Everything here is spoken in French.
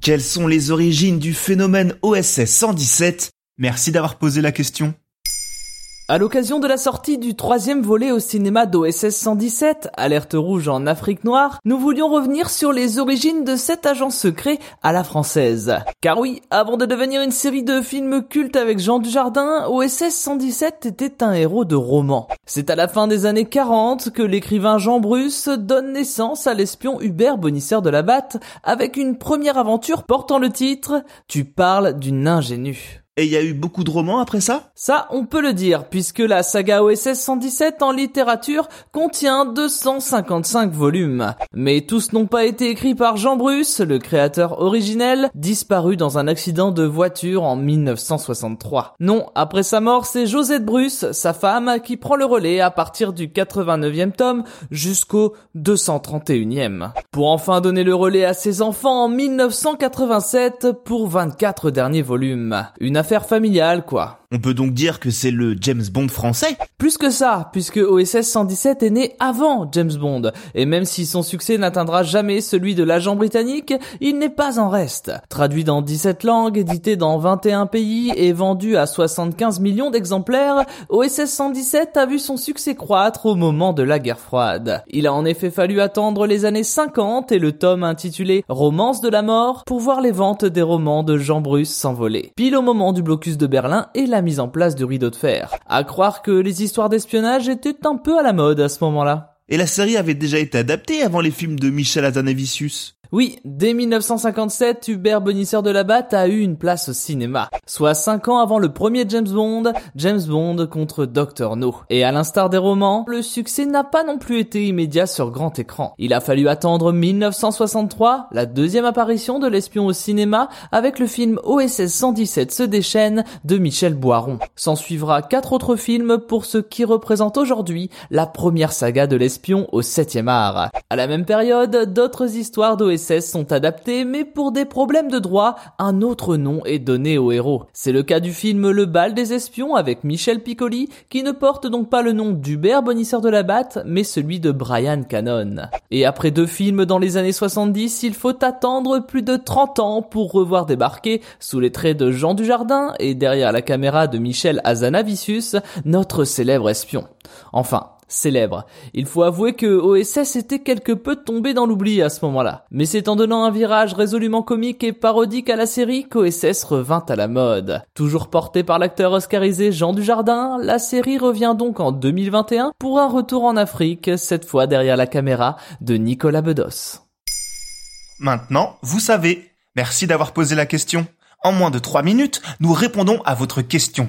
Quelles sont les origines du phénomène OSS 117 Merci d'avoir posé la question. À l'occasion de la sortie du troisième volet au cinéma d'OSS 117, Alerte rouge en Afrique noire, nous voulions revenir sur les origines de cet agent secret à la française. Car oui, avant de devenir une série de films cultes avec Jean Dujardin, OSS 117 était un héros de roman. C'est à la fin des années 40 que l'écrivain Jean Bruce donne naissance à l'espion Hubert Bonisseur de la Batte avec une première aventure portant le titre Tu parles d'une ingénue. Et il y a eu beaucoup de romans après ça? Ça, on peut le dire, puisque la saga OSS 117 en littérature contient 255 volumes. Mais tous n'ont pas été écrits par Jean Bruce, le créateur originel, disparu dans un accident de voiture en 1963. Non, après sa mort, c'est Josette Bruce, sa femme, qui prend le relais à partir du 89e tome jusqu'au 231e. Pour enfin donner le relais à ses enfants en 1987 pour 24 derniers volumes. Affaire familiale, quoi. On peut donc dire que c'est le James Bond français Plus que ça, puisque OSS 117 est né avant James Bond, et même si son succès n'atteindra jamais celui de l'agent britannique, il n'est pas en reste. Traduit dans 17 langues, édité dans 21 pays et vendu à 75 millions d'exemplaires, OSS 117 a vu son succès croître au moment de la guerre froide. Il a en effet fallu attendre les années 50 et le tome intitulé Romance de la mort pour voir les ventes des romans de Jean Bruce s'envoler. Pile au moment du blocus de Berlin et la mise en place du rideau de fer. À croire que les histoires d'espionnage étaient un peu à la mode à ce moment-là. Et la série avait déjà été adaptée avant les films de Michel Hazanavicius. Oui, dès 1957, Hubert Bonisseur de la Batte a eu une place au cinéma. Soit 5 ans avant le premier James Bond, James Bond contre Dr. No. Et à l'instar des romans, le succès n'a pas non plus été immédiat sur grand écran. Il a fallu attendre 1963, la deuxième apparition de l'espion au cinéma, avec le film OSS 117 se déchaîne de Michel Boiron. S'en suivra quatre autres films pour ce qui représente aujourd'hui la première saga de l'espion au 7 art. À la même période, d'autres histoires d'OSS sont adaptés, mais pour des problèmes de droit, un autre nom est donné au héros. C'est le cas du film Le bal des espions avec Michel Piccoli, qui ne porte donc pas le nom d'Hubert Bonisseur de la Batte, mais celui de Brian Cannon. Et après deux films dans les années 70, il faut attendre plus de 30 ans pour revoir débarquer, sous les traits de Jean Dujardin et derrière la caméra de Michel Azanavicius, notre célèbre espion. Enfin, célèbre. Il faut avouer que OSS était quelque peu tombé dans l'oubli à ce moment-là. Mais c'est en donnant un virage résolument comique et parodique à la série qu'OSS revint à la mode. Toujours porté par l'acteur oscarisé Jean Dujardin, la série revient donc en 2021 pour un retour en Afrique, cette fois derrière la caméra de Nicolas Bedos. Maintenant, vous savez. Merci d'avoir posé la question. En moins de 3 minutes, nous répondons à votre question.